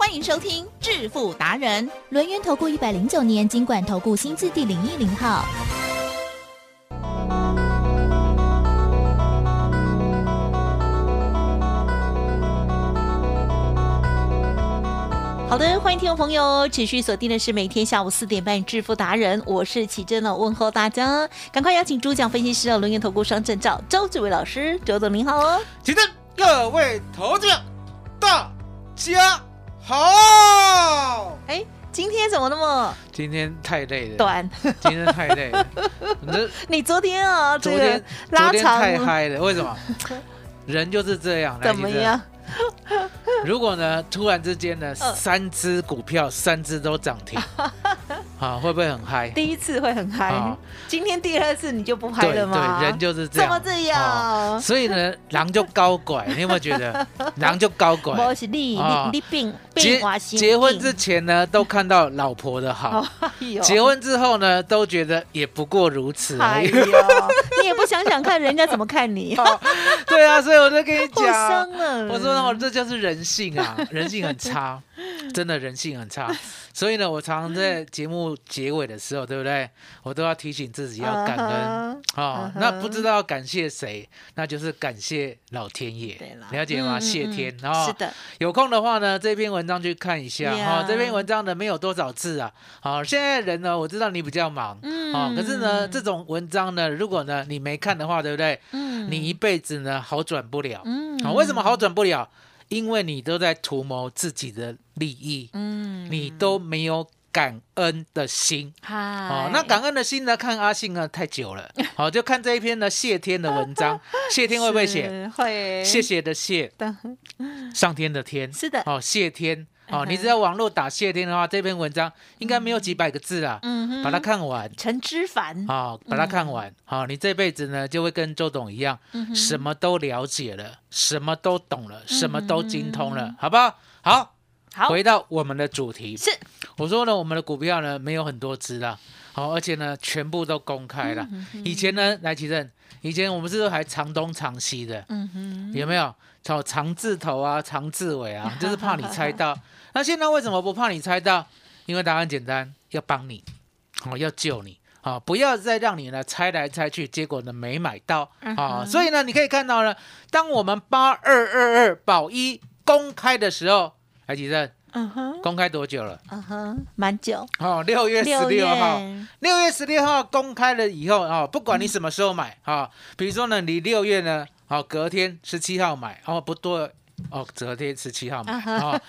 欢迎收听致富达人。轮源投顾一百零九年经管投顾新字第零一零号。好的，欢迎听众朋友持续锁定的是每天下午四点半致富达人，我是启珍哦，问候大家，赶快邀请主讲分析师的，轮源投顾双证照周志伟老师，周总您好哦，启真，各位投资大家好。哎，今天怎么那么今天太累了，短？今天太累了。你这你昨天啊，昨天拉昨天太嗨了，为什么？人就是这样。怎么样？如果呢，突然之间呢，嗯三只股票三只都涨停，啊，会不会很嗨？第一次会很嗨啊，今天第二次你就不嗨了吗？对，人就是这样。怎么这哦样？所以呢，狼就高拐，你有没有觉得？狼就高拐我。是你啊你你病结病我心结婚之前呢，都看到老婆的好；哎结婚之后呢，都觉得也不过如此而已。哎呦，你也不想想看人家怎么看你，哦对啊，所以我就跟你好讲伤，了。我说哦，这就是人性啊，人性很差，真的人性很差。所以呢，我常常在节目结尾的时候，对不对？我都要提醒自己要感恩哦那不知道感谢谁，那就是感谢老天爷对，了解吗？谢天哦。是的，有空的话呢，这篇文章去看一下哈、Yeah 这篇文章呢没有多少字啊。好、现在人呢，我知道你比较忙，嗯哦，可是呢，这种文章呢，如果呢你没看的话，对不对？嗯你一辈子呢好转不了。嗯好、为什么好转不了？因为你都在图谋自己的利益，嗯你都没有感恩的心。好哦，那感恩的心呢？看阿信呢太久了，好、就看这一篇呢谢天的文章。谢天会不会写？会谢谢的谢，上天的天。是的，哦，谢天哦，你只要网络打谢天的话，这篇文章应该没有几百个字啊，嗯哼把它看完。陈之凡，好、把它看完，好、你这辈子呢就会跟周董一样，嗯什么都了解了，什么都懂了，什么都精通了，嗯好不好？好，好回到我们的主题，是我说呢，我们的股票呢没有很多只啦，好、而且呢全部都公开了。以前呢，来奇正，以前我们是还长东长西的？嗯哼，有没有？找长字头啊，长字尾啊，就是怕你猜到。那现在为什么不怕你猜到？因为答案简单，要帮你，哦，要救你。啊、不要再让你呢猜来猜去，结果呢没买到啊、嗯所以呢，你可以看到呢，当我们八二二二保一公开的时候，来几阵嗯哼，公开多久了？嗯哼，蛮久，哦，六月十六六号，六月十六号公开了以后啊、哦，不管你什么时候买啊、比如说呢，你六月呢，好、隔天十七号买，哦，不对，哦，隔天十七号买，啊哈哦，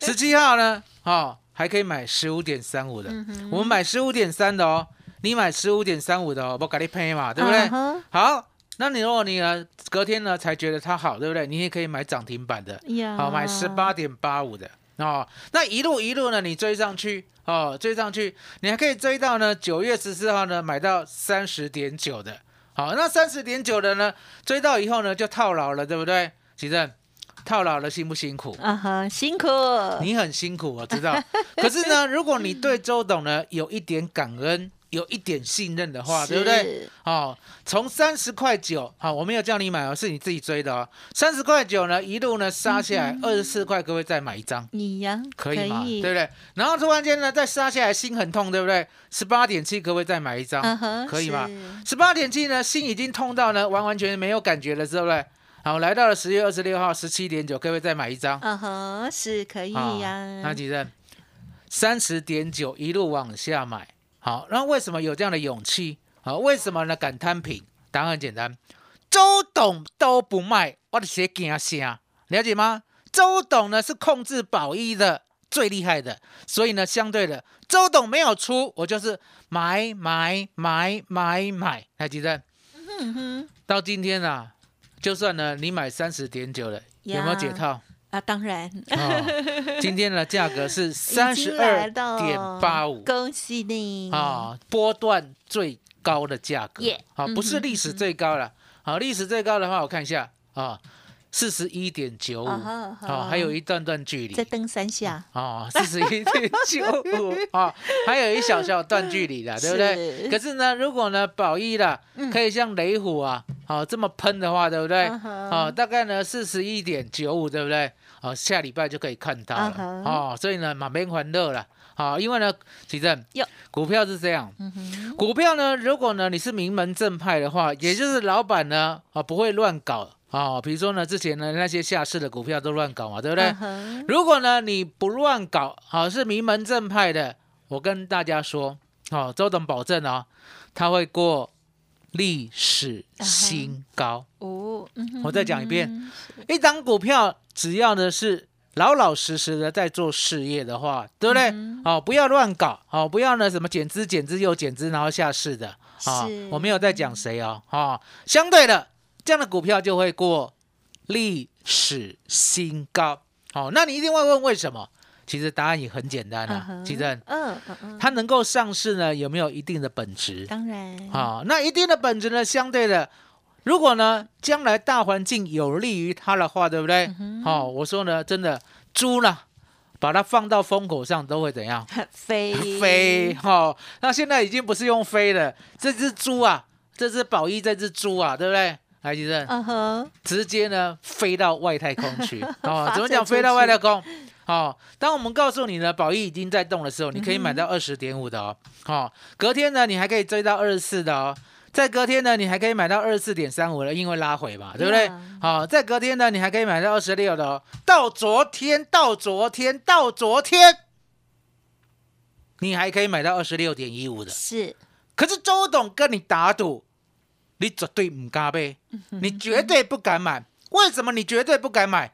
十七号呢，哦，还可以买十五点三五的，嗯我们买十五点三的哦，你买十五点三五的哦，我给你配嘛，对不对？嗯好，那你如果你呢隔天呢才觉得它好，对不对？你也可以买涨停板的，呀。好，买十八点八五的哦，那一路一路呢，你追上去哦，追上去，你还可以追到呢九月十四号呢买到三十点九的，好，那三十点九的呢，追到以后呢就套牢了，对不对？奇正，套牢了辛不辛苦？啊哈，辛苦，你很辛苦，我知道。可是呢，如果你对周董呢有一点感恩，有一点信任的话，对不对？是？哦，从三十块九，好，我没有叫你买哦，是你自己追的哦。三十块九呢，一路呢杀下来，二十四块，各位再买一张，你呀，可以吗？对不对？然后突然间呢，再杀下来，心很痛，对不对？十八点七，各位再买一张，可以吗？十八点七呢，心已经痛到呢，完完全全没有感觉了，对不对？好，来到了十月二十六号，十七点九，各位再买一张。嗯哼，是可以好呀。那几任三十点九一路往下买，好，那为什么有这样的勇气？好，为什么呢？敢摊平？答案很简单，周董都不卖，我的鞋惊声，了解吗？周董呢是控制保一的最厉害的，所以呢，相对的，周董没有出，我就是买买买买买，还记得？嗯哼，到今天啊，就算呢你买三十点九了，有没有解呀套？啊，当然，哦，今天的价格是 三十二点八五。恭喜你。啊，波段最高的价格。Yeah，好，不是历史最高了。好，历史最高的话，我看一下啊，四十一点九五，好，还有一段段距离再。登山下，哦，四十一点九五啊，还有一小小段距离的，对不对？可是呢，如果呢宝一的嗯可以像雷虎啊，好、这么喷的话，对不对？哦，大概呢四十一点九五，对不对？哦，下礼拜就可以看到了、哦，所以呢满边欢乐了。好、因为呢，其正股票是这样，股票呢，如果呢你是名门正派的话，也就是老板呢啊不会乱搞啊、比如说呢之前呢那些下市的股票都乱搞嘛，对不对？嗯如果呢你不乱搞，好、是名门正派的，我跟大家说，好、周董保证啊、他会过历史新高。哦，嗯我再讲一遍。嗯一档股票只要呢是老老实实的在做事业的话，对不对？嗯哦，不要乱搞，哦，不要呢什么减资减资又减资然后下市的，啊、是我没有在讲谁哦，哦，相对的这样的股票就会过历史新高。哦，那你一定会问为什么？其实答案也很简单啊，其实嗯嗯嗯，它能够上市呢，有没有一定的本质？当然，啊、那一定的本质呢，相对的，如果呢将来大环境有利于它的话，对不对？好、我说呢，真的猪呢，把它放到风口上都会怎样？飞飞哈、那现在已经不是用飞了，这只猪啊，这只宝一，这只猪啊，对不对？来，吉正，嗯哼，直接呢飞到外太空去 哦。怎么讲飞到外太空？哦，当我们告诉你呢，宝一已经在动的时候，你可以买嗯到二十点五的哦。哦，隔天呢，你还可以追到二十四的哦。再隔天呢，你还可以买到二十四点三五的，因为拉回嘛，对不对？好、在隔天呢，你还可以买到二十六的哦。到昨天，到昨天，到昨天，你还可以买到二十六点一五的。是可是周董跟你打赌，你绝对唔敢买，你绝对不敢买。为什么你绝对不敢买？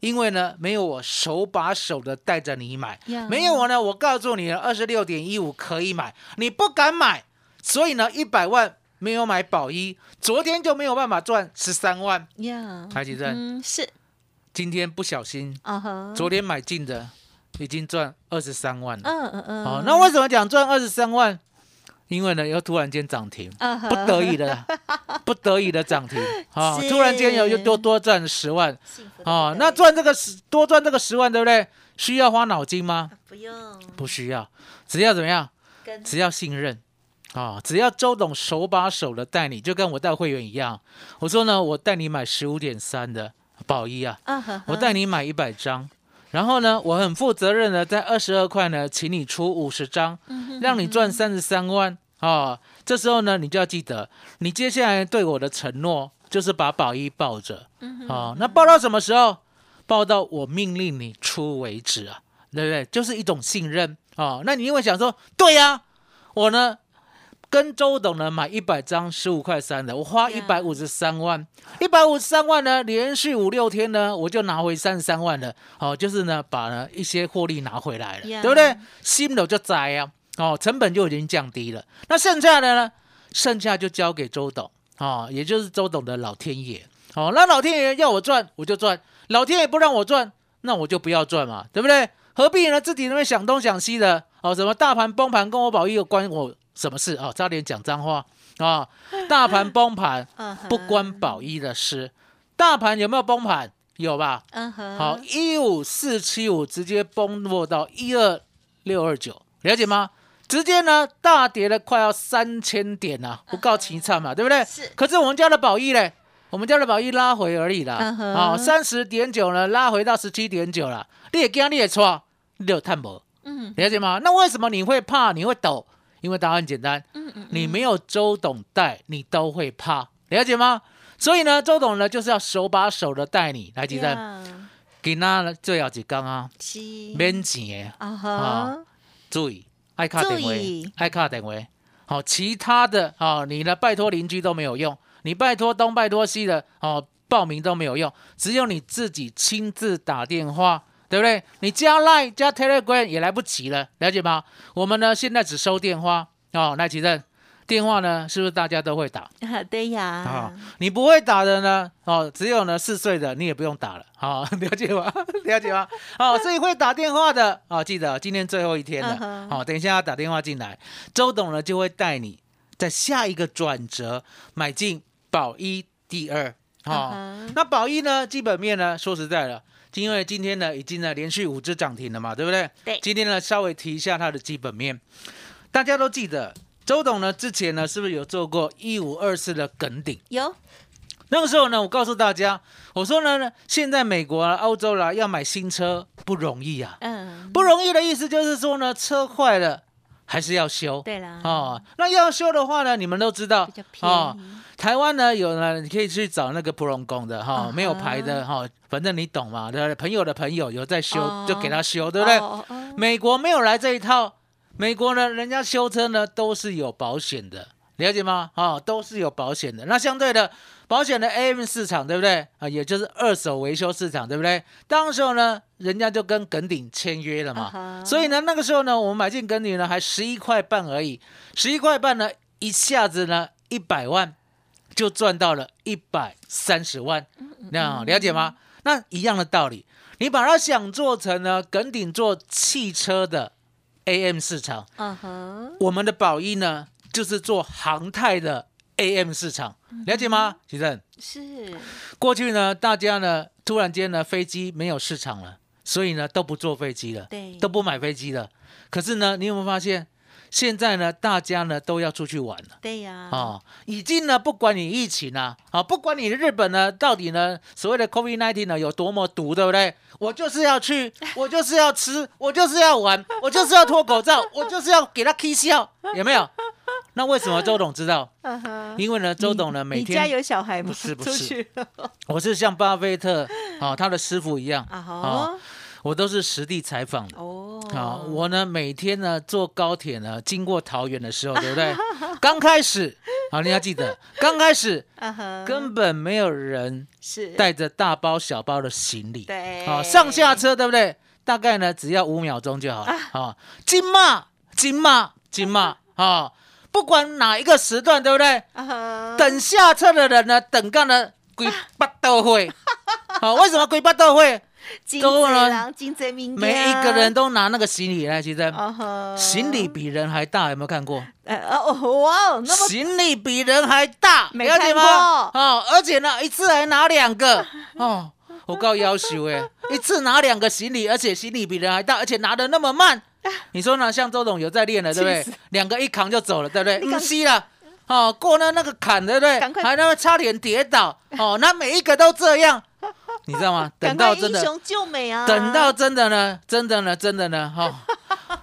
因为呢，没有我手把手的带着你买呀没有我呢，我告诉你了，二十六点一五可以买，你不敢买，所以呢，一百万没有买保一，昨天就没有办法赚十三万。呀，台积电嗯是，今天不小心，昨天买进的已经赚二十三万了。嗯嗯嗯，哦，那为什么讲赚二十三万？因为呢，又突然间涨停。不得已的，不得已的涨停啊！是突然间又又多多赚十万啊！那赚这个十多赚这个十万，对不对？需要花脑筋吗？不用不需要，只要怎么样？只要信任啊！只要周董手把手的带你，就跟我带会员一样。我说呢，我带你买十五点三的宝一啊，我带你买一百张。然后呢，我很负责任的在二十二块呢，请你出五十张，让你赚三十三万啊、这时候呢，你就要记得，你接下来对我的承诺就是把宝一抱着啊、那抱到什么时候？抱到我命令你出为止啊，对不对？就是一种信任啊、那你因为想说，对呀、我呢跟周董呢买一百张十五块三的，我花一百五十三万，一百五十三万呢，连续五六天呢，我就拿回三十三万了。哦，就是呢，把呢一些获利拿回来了 Yeah 对不对？心流就栽啊，哦，成本就已经降低了。那剩下的呢，剩下就交给周董哦，也就是周董的老天爷哦。那老天爷要我赚，我就赚；老天爷不让我赚，那我就不要赚嘛，对不对？何必呢？自己那边想东想西的哦，什么大盘崩盘跟我保一有关我什么事哦？差点讲脏话啊！大盘崩盘 不关宝一的事，大盘有没有崩盘？有吧？嗯哼，好，一五四七五直接崩落到一二六二九，了解吗？直接呢大跌了快要三千点啊，不告其惨嘛，对不对？是可是我们家的宝一嘞，我们家的宝一拉回而已啦，嗯哼好，三十点九呢拉回到十七点九了，你也惊你也错，你有探博，嗯了解吗？那为什么你会怕？你会抖？因为答案简单，嗯嗯，你没有周董带，你都会怕，了解吗？所以呢，周董呢就是要手把手的带你来几站，呀。给那最后一讲啊，免钱的，啊哈，注意爱卡电注意。话，爱卡电话。好，其他的啊，你呢拜托邻居都没有用，你拜托东拜托西的哦，报名都没有用，只有你自己亲自打电话，对不对？你加 Line 加 Telegram 也来不及了，了解吗？我们呢现在只收电话哦，那其实电话呢是不是大家都会打？啊 对呀啊，，你不会打的呢，哦，只有呢四岁的你也不用打了，好、了解吗？了解吗？好、所以会打电话的，哦，记得今天最后一天了，好、等一下要打电话进来，周董呢就会带你在下一个转折买进宝一第二啊。那宝一呢，基本面呢，说实在的，因为今天呢已经呢连续五只涨停了嘛，对不对？对。今天呢稍微提一下它的基本面，大家都记得周董呢之前呢是不是有做过一五二四的梗顶？有。那个时候呢，我告诉大家，我说呢，现在美国啊、欧洲啦、要买新车不容易啊，嗯，不容易的意思就是说呢，车坏了还是要修。对啦，哦，那要修的话呢，你们都知道比较便哦，宜，台湾呢有呢，你可以去找那个普隆工的哈、没有牌的哈、反正你懂嘛，对不对？朋友的朋友有在修，哦就给他修，对不对？美国没有来这一套，美国呢，人家修车呢都是有保险的，了解吗？啊、都是有保险的。那相对的，保险的 AM 市场，对不对？啊，也就是二手维修市场，对不对？当时候呢，人家就跟耿鼎签约了嘛，所以呢，那个时候呢，我们买进耿鼎呢，还十一块半而已，十一块半呢，一下子呢，一百万就赚到了一百三十万，那了解吗？那一样的道理，你把它想做成呢，耿鼎做汽车的 AM 市场，嗯哼，我们的宝一呢，就是做航太的 AM 市场，了解吗？徐正，是。过去呢，大家呢，突然间呢，飞机没有市场了，所以呢，都不坐飞机了，对，都不买飞机了。可是呢，你有没有发现，现在呢，大家呢都要出去玩了。对呀，哦，已经呢，不管你疫情啊，啊，不管你日本呢，到底呢，所谓的 COVID nineteen 呢有多么毒，对不对？我就是要去，我就是要吃，我就是要玩，我就是要脱口罩，我就是要给他 k 笑，有没有？那为什么周董知道？因为呢，周董呢每你家有小孩吗？不是不是我是像巴菲特啊、他的师傅一样啊我都是实地采访的。哦，好，我呢每天呢坐高铁呢经过桃园的时候，对不对？刚开始好，你要记得，刚开始 根本没有人是带着大包小包的行李，对，好，上下车对不对？大概呢只要五秒钟就好了啊。金马，金马，金马啊，不管哪一个时段，对不对？等下车的人呢，等干了鬼八都会。好，为什么鬼八都会？金都呢贼郎，金贼民，每一个人都拿那个行李来，其实行李比人还大，有没有看过？呃哦哇哦，那么行李比人还大，没？看过哦，而且呢，一次还拿两个 哦，我告要求哎，一次拿两个行李，而且行李比人还大，而且拿的那么慢，你说呢？像周董有在练了，对不对？两个一扛就走了，对不对？嗯，是了。哦，过那那个坎，对不对还那么差点跌倒，哦，那每一个都这样，你知道吗？等到真的英雄救美啊！等到真的呢，真的呢，真的呢，哈、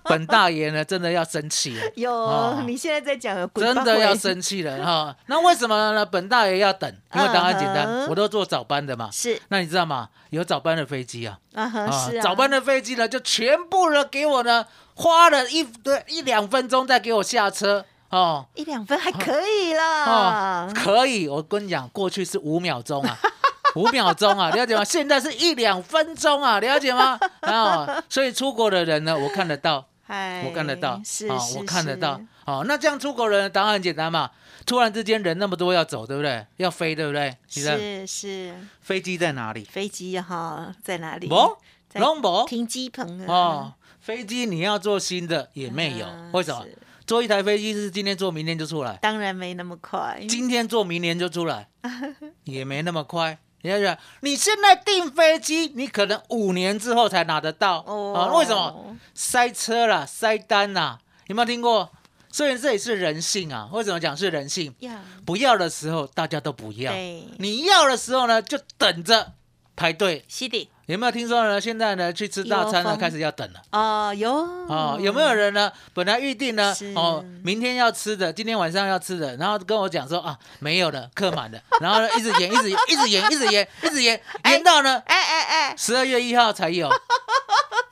本大爷呢，真的要生气了，有、哦你现在在讲真的要生气了哈、那为什么呢？本大爷要等？因为答案简单，我都坐早班的嘛。是那你知道吗？有早班的飞机啊，啊哈是啊，早班的飞机呢，就全部呢给我呢花了一对一两分钟再给我下车哦。一两分还可以啦。哦，可以，我跟你讲，过去是五秒钟啊，五秒钟啊，了解吗？现在是一两分钟啊，了解吗？啊、所以出国的人呢，我看得到，嗨，我看得到，啊是啊我看得是到，哦，那这样出国人的答案很简单嘛，突然之间人那么多要走，对不对？要飞，对不对？是是飞机在哪里？飞机哈在哪里？没，在拢没停机棚啊。哦，飞机你要做新的也没有啊，为什么？是做一台飞机是今天做明天就出来，当然没那么快。今天做明年就出来，也没那么快。你要想，你现在订飞机，你可能五年之后才拿得到哦啊？为什么？塞车啦，塞单啦，有没有听过？所以这也是人性啊。为什么讲是人性？呀？不要的时候大家都不要，你要的时候呢就等着排队。是的有没有听说呢？现在呢去吃大餐呢开始要等了。哦，有哦，有没有人呢？本来预定呢，哦，明天要吃的，今天晚上要吃的，然后跟我讲说啊，没有了，客满了，然后呢一直延，一直延，一直延，一直延，一直延，延到呢哎哎哎，十二月一号才有。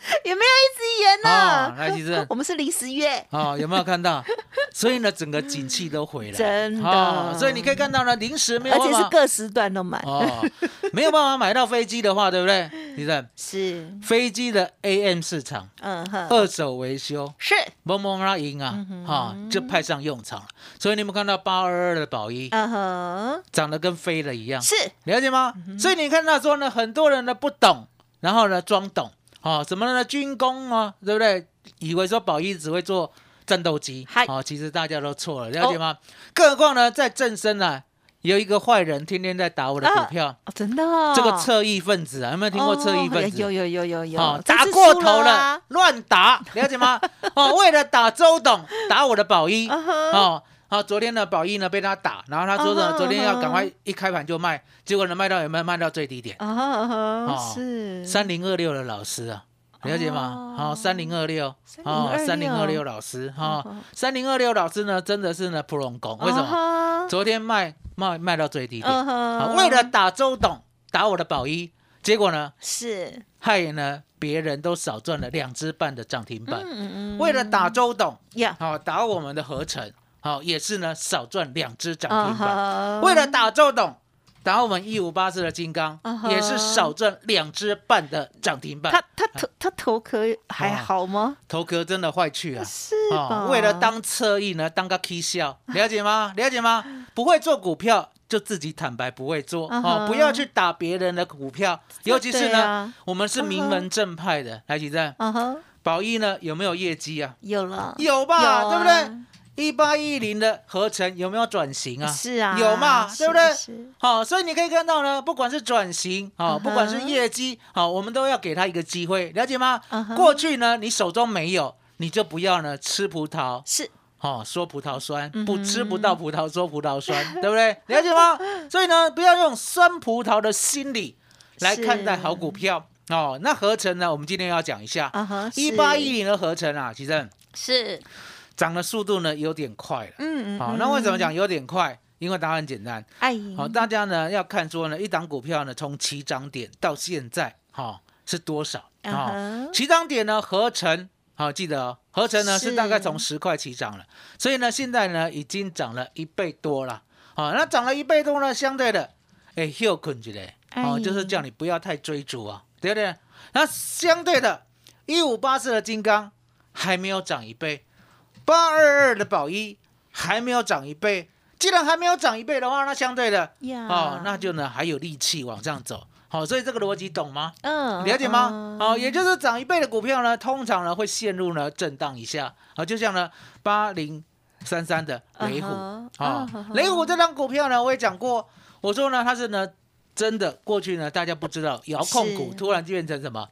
有没有一直延哦，呢？来，其实。我们是临时约，哦，有没有看到？所以呢，整个景气都回来，真的。哦所以你可以看到呢，临时没有而且是各时段都满。哦，没有办法买到飞机的话，对不对？其实是，飞机的 AM 市场嗯哼，二手维修。是，蒙蒙拉赢啊，嗯哈、就派上用场了。所以你们看到八二二的宝一嗯哼，长得跟飞了一样，是，了解吗？所以你看到说呢，很多人呢不懂，然后呢装懂，哦，什么呢？军工啊，对不对？以为说宝一只会做战斗机嗨，哦，其实大家都错了，了解吗？更何况呢，在正身呢，有一个坏人天天在打我的股票，哦，真的哦，这个侧翼分子啊，有没有听过侧翼分子？哦有有有有有，哦，这次打过头了啊，，乱打，了解吗？哦，为了打周董，打我的宝一，哦，好，昨天呢，宝一呢被他打，然后他说呢，昨天要赶快一开盘就卖，结果呢卖到有没有卖到最低点？哦是。三零二六的老师啊，了解吗？好，三零二六，哦，三零二六。老师哈三零二六老师呢真的是呢普龙工，为什么？昨天卖卖卖到最低点，为了打周董，打我的宝一，结果呢，是。害呢别人都少赚了两只半的涨停板。为了打周董，呀，好打我们的合成，好也是呢少赚两只涨啊停板。哈为了打周董，打我们一五八四的金刚也是少赚两只半的涨停板。他他头他头壳还好吗？头壳真的坏去啊！是吧？为了当侧翼呢，当个 K 笑，了解吗？了解吗？不会做股票就自己坦白不会做嗯哼，哦不要去打别人的股票，尤其是呢啊，我们是名门正派的。来，几站嗯哼，宝一呢有没有业绩啊？有了，有吧，有啊对不对？一八一零的合成有没有转型啊？是啊，有嘛，对不对？是好、所以你可以看到呢，不管是转型，好、嗯哼不管是业绩，好、我们都要给他一个机会，了解吗？过去呢，你手中没有，你就不要呢吃葡萄，是哦，说葡萄酸，不吃不到葡萄说葡萄酸，对不对？了解吗？所以呢，不要用酸葡萄的心理来看待好股票哦。那合成呢，我们今天要讲一下一八一零的合成啊，其实是涨的速度呢有点快了。嗯嗯，好、嗯那为什么讲？有点快？因为答案很简单。哎，好、大家呢要看说呢，一档股票呢从起涨点到现在，哈、是多少？嗯啊、哼起涨点呢合成，好、记得哦，合成呢是是大概从十块起涨了，所以呢现在呢已经涨了一倍多了。好、那涨了一倍多呢，相对的，哎，又困起来，哦，哎就是叫你不要太追逐啊，对不对？那相对的，一五八四的金刚还没有涨一倍，八二二的宝一还没有涨一倍。既然还没有涨一倍的话，那相对的呀哦，那就呢还有力气往上走。好、所以这个逻辑懂吗？嗯了解吗？嗯好、也就是涨一倍的股票呢，通常呢会陷入呢震荡一下。好、就像呢八零三三的雷虎，啊、雷虎这张股票呢，我也讲过，我说呢它是呢真的过去呢大家不知道遥控股突然就变成什么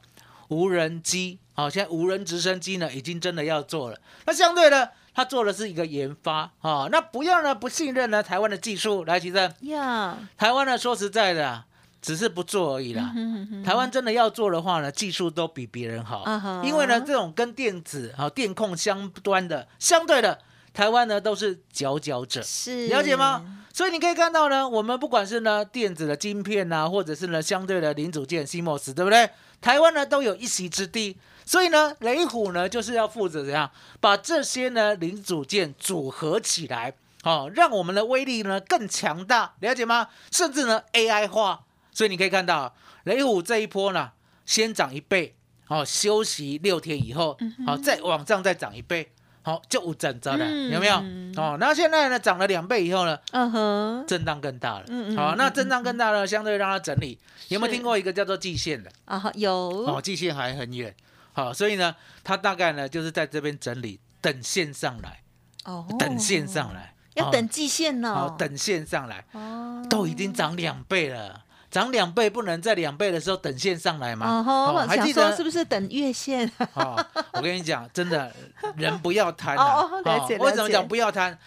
无人机，好、现在无人直升机呢已经真的要做了。那相对的，它做的是一个研发啊、那不要呢不信任呢台湾的技术，来，其实呀，台湾呢说实在的啊，只是不做而已啦。嗯哼台湾真的要做的话呢，技术都比别人好因为呢，这种跟电子啊、电控相关的，相对的，台湾呢都是佼佼者，是了解吗？？所以你可以看到呢，我们不管是呢电子的晶片呐、或者是呢相对的零组件 CMOS，对不对？台湾呢都有一席之地。所以呢，雷虎呢就是要负责怎样把这些呢零组件组合起来，哦，让我们的威力呢更强大，了解吗？甚至呢 AI 化。所以你可以看到雷虎这一波呢，先涨一倍，哦，休息六天以后，好、再往上再涨一倍，好、就五整着了，嗯有没有？哦，那现在呢涨了两倍以后呢，嗯哼，震荡更大了。好、嗯嗯嗯那震荡更大了，相对让它整理。有没有是听过一个叫做季线的？啊哈，有哦，季线还很远。好、所以呢，它大概呢就是在这边整理，等线上来，哦等线上来，哦要等季线呢，好、等线上来，哦，都已经涨两倍了。涨两倍不能在两倍的时候等线上来吗？哦还记得是不是等月线？哦，我跟你讲，真的人不要贪啊！哦哦了解为什么讲不要贪？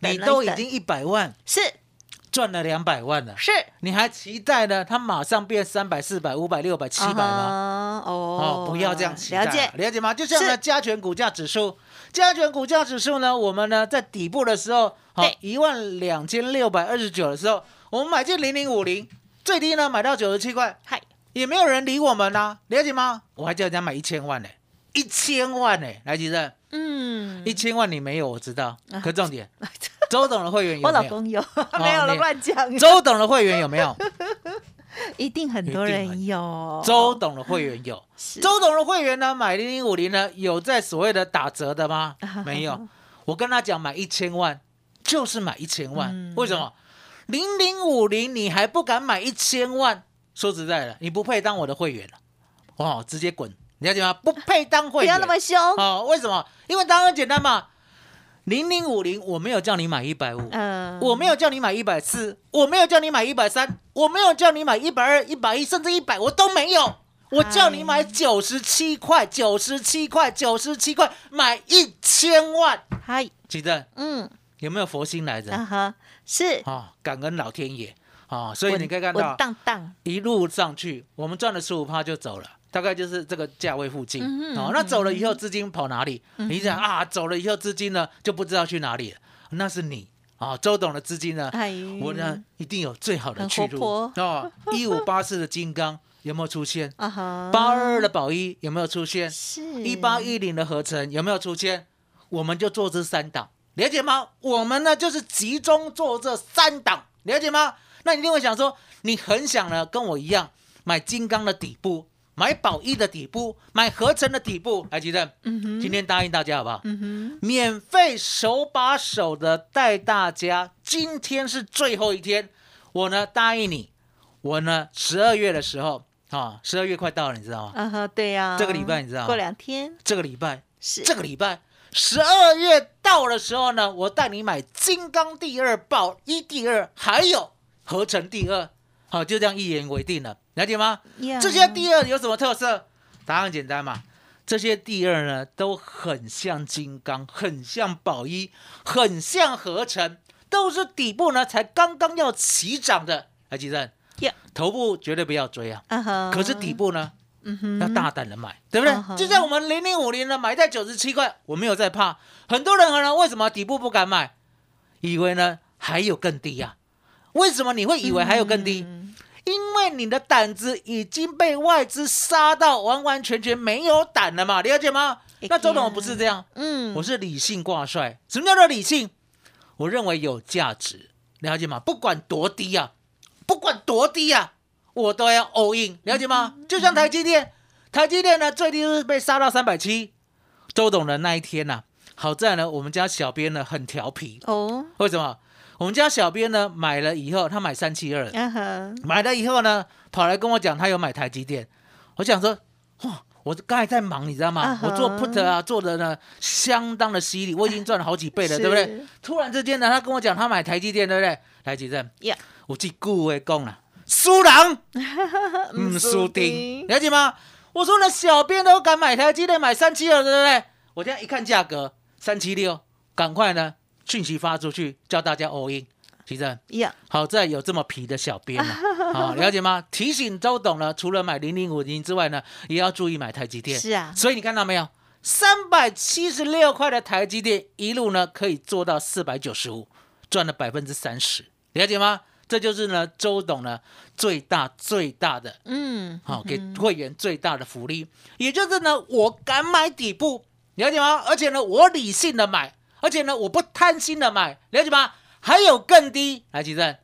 你都已经一百万是赚了两百万了，是你还期待呢？它马上变三百、四百、五百、六百、七百吗？吗？哦哦，不要这样期待啊，了解了解吗？就像呢，是加权股价指数，加权股价指数呢，我们呢在底部的时候，好一万两千六百二十九的时候，我们买进零零五零，最低呢买到九十七块，嗨，也没有人理我们呐、了解吗？我还叫人家买一千万呢、一千万呢、来吉正，嗯，一千万你没有，我知道，可重点，周董的会员有我老公有？公有，没有了，你乱讲，周董的会员有没有？一定很多人有。周董的会员有。周董的会员呢，买零零五零呢，有在所谓的打折的吗？没有。我跟他讲，买一千万就是买一千万，嗯为什么？零零五零你还不敢买一千万？说实在的，你不配当我的会员了。哦，直接滚，你要解吗？不配当会员。不要那么凶，哦，为什么？因为答案很简单嘛。零零五零我没有叫你买一百五，嗯，我没有叫你买一百四，我没有叫你买一百三，我没有叫你买一百二、一百一，甚至一百，我都没有。我叫你买九十七块，九十七块，九十七块，买一千万。嗨，记得嗯，有没有佛心来着？啊哈，是，啊，感恩老天爷啊！所以你可以看到当当，一路上去，我们赚了十五趴就走了，大概就是这个价位附近。嗯哦，那走了以后资金跑哪里？你想啊，走了以后资金呢就不知道去哪里了，那是你啊，周董的资金呢？哎，我呢一定有最好的去路哦。一五八四的金刚 有没有出现？啊哈，八二二的宝一有没有出现？是一八一零的合成有没有出现？我们就做这三档，了解吗？我们呢就是集中做这三档，了解吗？那你一定会想说，你很想呢跟我一样买金刚的底部，买宝一的底部，买合成的底部，还记得？嗯哼，今天答应大家好不好？嗯哼，免费手把手的带大家，今天是最后一天，我呢答应你，我呢十二月的时候啊，十二月快到了，你知道吗？啊哈，对呀，这个礼拜你知道吗过两天这个礼拜，是这个礼拜十二月到的时候呢，我带你买金刚第二、宝一第二，还有合成第二，好，就这样一言为定了，了解吗？呀这些第二有什么特色？答案简单嘛，这些第二呢都很像金刚，很像宝一，很像合成，都是底部呢才刚刚要起涨的。来，吉正呀，头部绝对不要追啊，可是底部呢要大胆的买，对不对嗯？就像我们零零五零呢，买在九十七块，我没有在怕。很多人可能，为什么底部不敢买？以为呢还有更低呀、为什么你会以为还有更低？嗯因为你的胆子已经被外资杀到完完全全没有胆了嘛，了解吗？那周董我不是这样，嗯，我是理性挂帅。什么叫做理性？我认为有价值，了解吗？不管多低啊，不管多低啊，我都要 all in，了解吗？就像台积电，台积电呢最低是被杀到三百七，周董的那一天呐、好在呢我们家小编呢很调皮，哦，为什么？我们家小编呢买了以后，他买三七二，买了以后呢，跑来跟我讲他有买台积电，我想说，哇，我刚才在忙，你知道吗？我做 put 啊，做的呢相当的犀利，我已经赚了好几倍了，对不对？突然之间呢，他跟我讲他买台积电，对不对？台积电，呀，我这句话讲了，输人 嗯唔输丁，了解吗？我说呢，小编都敢买台积电，买三七二，对不对？我现在一看价格三七六，赶快呢讯息发出去，叫大家 all in，其实。呀，好在有这么皮的小编嘛，好了解吗？提醒周董呢，除了买零零五零之外呢，也要注意买台积电。是啊，所以你看到没有？三百七十六块的台积电，一路呢可以做到四百九十五，赚了百分之三十，了解吗？这就是呢周董呢最大最大的嗯，好、给会员最大的福利，也就是呢，我敢买底部，了解吗？而且呢，我理性的买，而且呢，我不贪心的买，了解吗？还有更低，来吉正，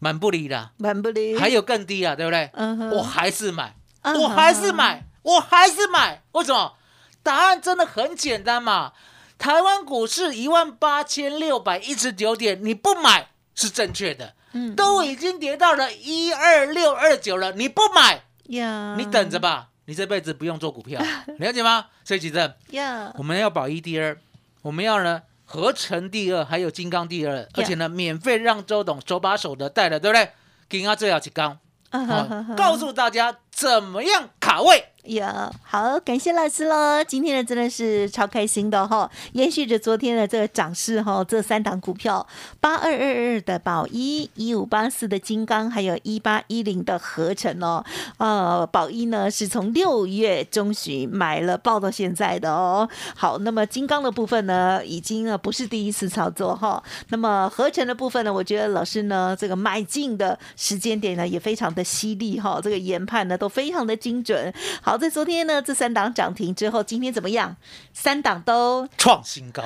蛮不离的，满不离，还有更低啊，对不对？嗯哼。我还是买，我还是买，我还是买，为什么？答案真的很简单嘛，台湾股市一万八千六百一十九点，你不买是正确的，嗯都已经跌到了一二六二九了，你不买。呀，你等着吧，你这辈子不用做股票，了解吗？所以其实呀，我们要保一第二，我们要呢合成第二，还有金刚第二，而且呢免费让周董手把手的带了，对不对？给他最好几刚，啊好哈哈告诉大家怎么样卡位。呀，好，感谢老师喽！今天呢真的是超开心的哈、延续着昨天的这个涨势哈、这三档股票八二二二的宝一、一五八四的金刚，还有一八一零的合成哦。呃，宝一呢是从六月中旬买了报到现在的哦。好，那么金刚的部分呢，已经呢不是第一次操作哈、那么合成的部分呢，我觉得老师呢这个买进的时间点呢也非常的犀利哈、这个研判呢都非常的精准。好，在昨天呢这三档涨停之后，今天怎么样？三档都创新高，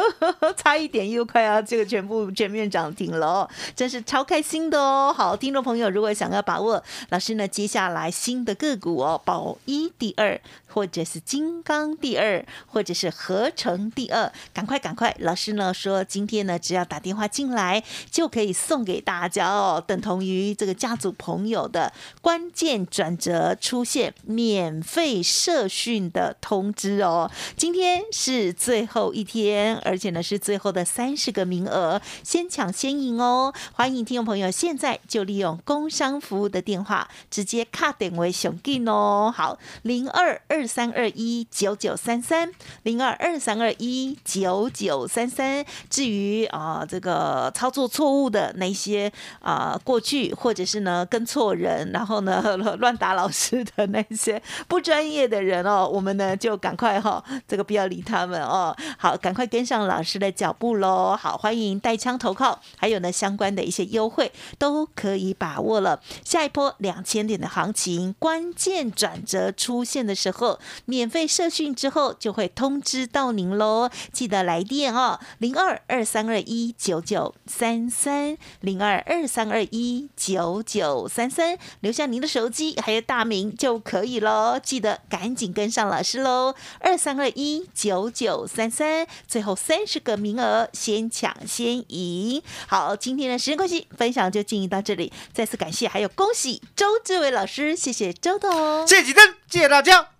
差一点又快要这个全部全面涨停了哦，真是超开心的哦！好，听众朋友，如果想要把握老师呢接下来新的个股哦，保一第二或者是金刚第二，或者是合成第二，赶快赶快！老师呢说，今天呢只要打电话进来，就可以送给大家哦，等同于这个家族朋友的关键转折出现，免费社训的通知哦。今天是最后一天，而且呢是最后的三十个名额，先抢先赢哦！欢迎听众朋友现在就利用工商服务的电话，直接卡点为熊进哦。好，零二二二三二一九九三三，零二二三二一九九三三。至于啊、这个操作错误的那些啊、过去或者是呢跟错人，然后呢 乱打老师的那些不专业的人哦，我们呢就赶快哈、这个不要理他们哦。好，赶快跟上老师的脚步喽。好，欢迎带枪投靠，还有呢相关的一些优惠都可以把握了。下一波两千点的行情，关键转折出现的时候，免费社训之后就会通知到您喽。记得来电哦，零二二三二一九九三三，零二二三二一九九三三，留下您的手机还有大名就可以喽。记得赶紧跟上老师喽，二三二一九九三三，最后三十个名额，先抢先赢。好，今天的时间关系，分享就进行到这里，再次感谢还有恭喜周志伟老师，谢谢周董。谢谢几灯，谢谢大家，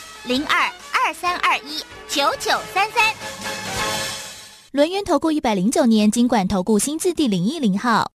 零二二三二一九九三三。轮源投顾一百零九年金管投顾新字第零一零号。